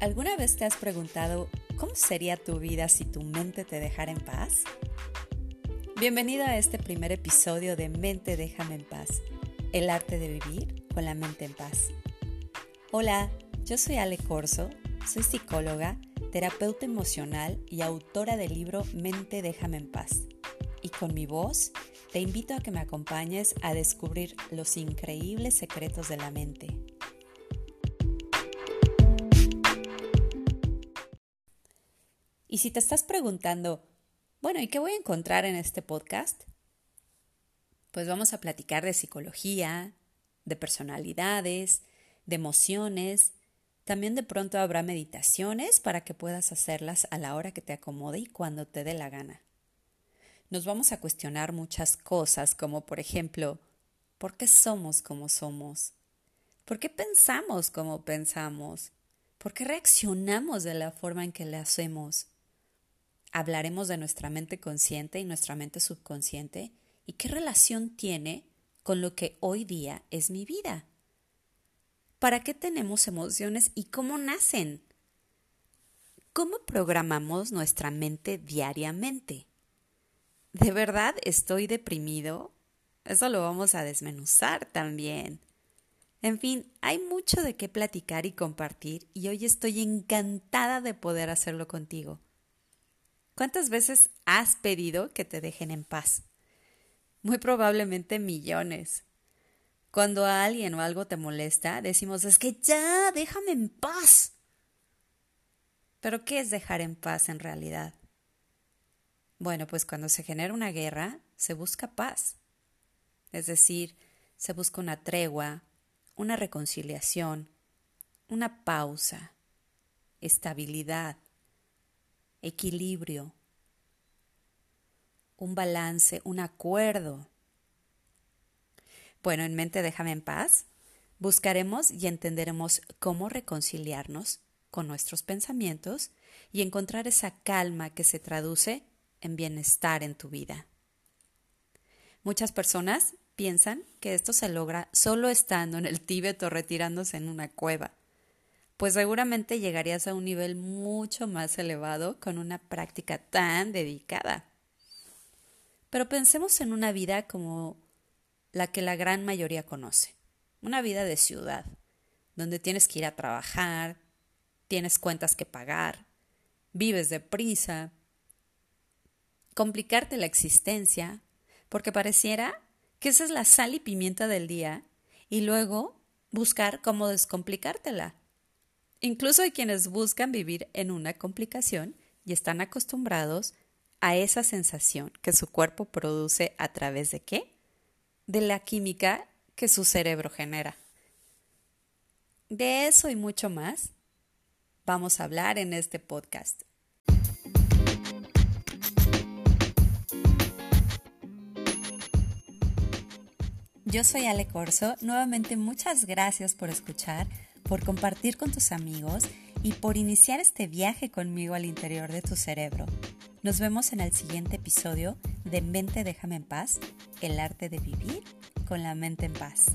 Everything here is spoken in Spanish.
¿Alguna vez te has preguntado cómo sería tu vida si tu mente te dejara en paz? Bienvenido a este primer episodio de Mente Déjame en paz, el arte de vivir con la mente en paz. Hola, yo soy Ale Corso, soy psicóloga, terapeuta emocional y autora del libro Mente Déjame en paz. Y con mi voz te invito a que me acompañes a descubrir los increíbles secretos de la mente Y si te estás preguntando, bueno, ¿y qué voy a encontrar en este podcast? Pues vamos a platicar de psicología, de personalidades, de emociones. También de pronto habrá meditaciones para que puedas hacerlas a la hora que te acomode y cuando te dé la gana. Nos vamos a cuestionar muchas cosas como por ejemplo, ¿por qué somos como somos? ¿Por qué pensamos como pensamos? ¿Por qué reaccionamos de la forma en que le hacemos? Hablaremos de nuestra mente consciente y nuestra mente subconsciente y qué relación tiene con lo que hoy día es mi vida. ¿Para qué tenemos emociones y cómo nacen? ¿Cómo programamos nuestra mente diariamente? ¿De verdad estoy deprimido? Eso lo vamos a desmenuzar también. En fin, hay mucho de qué platicar y compartir y hoy estoy encantada de poder hacerlo contigo. ¿Cuántas veces has pedido que te dejen en paz? Muy probablemente millones. Cuando a alguien o algo te molesta, decimos, es que ya, déjame en paz. Pero ¿qué es dejar en paz en realidad? Bueno, pues cuando se genera una guerra, se busca paz. Es decir, se busca una tregua, una reconciliación, una pausa, estabilidad, equilibrio, un balance, un acuerdo. Bueno, en mente déjame en paz. Buscaremos y entenderemos cómo reconciliarnos con nuestros pensamientos y encontrar esa calma que se traduce en bienestar en tu vida. Muchas personas piensan que esto se logra solo estando en el Tíbet o retirándose en una cueva pues seguramente llegarías a un nivel mucho más elevado con una práctica tan dedicada. Pero pensemos en una vida como la que la gran mayoría conoce, una vida de ciudad, donde tienes que ir a trabajar, tienes cuentas que pagar, vives deprisa, complicarte la existencia, porque pareciera que esa es la sal y pimienta del día, y luego buscar cómo descomplicártela Incluso hay quienes buscan vivir en una complicación y están acostumbrados a esa sensación que su cuerpo produce a través de qué? De la química que su cerebro genera. De eso y mucho más vamos a hablar en este podcast. Yo soy Ale Corso. Nuevamente muchas gracias por escuchar por compartir con tus amigos y por iniciar este viaje conmigo al interior de tu cerebro. Nos vemos en el siguiente episodio de Mente Déjame en paz, el arte de vivir con la mente en paz.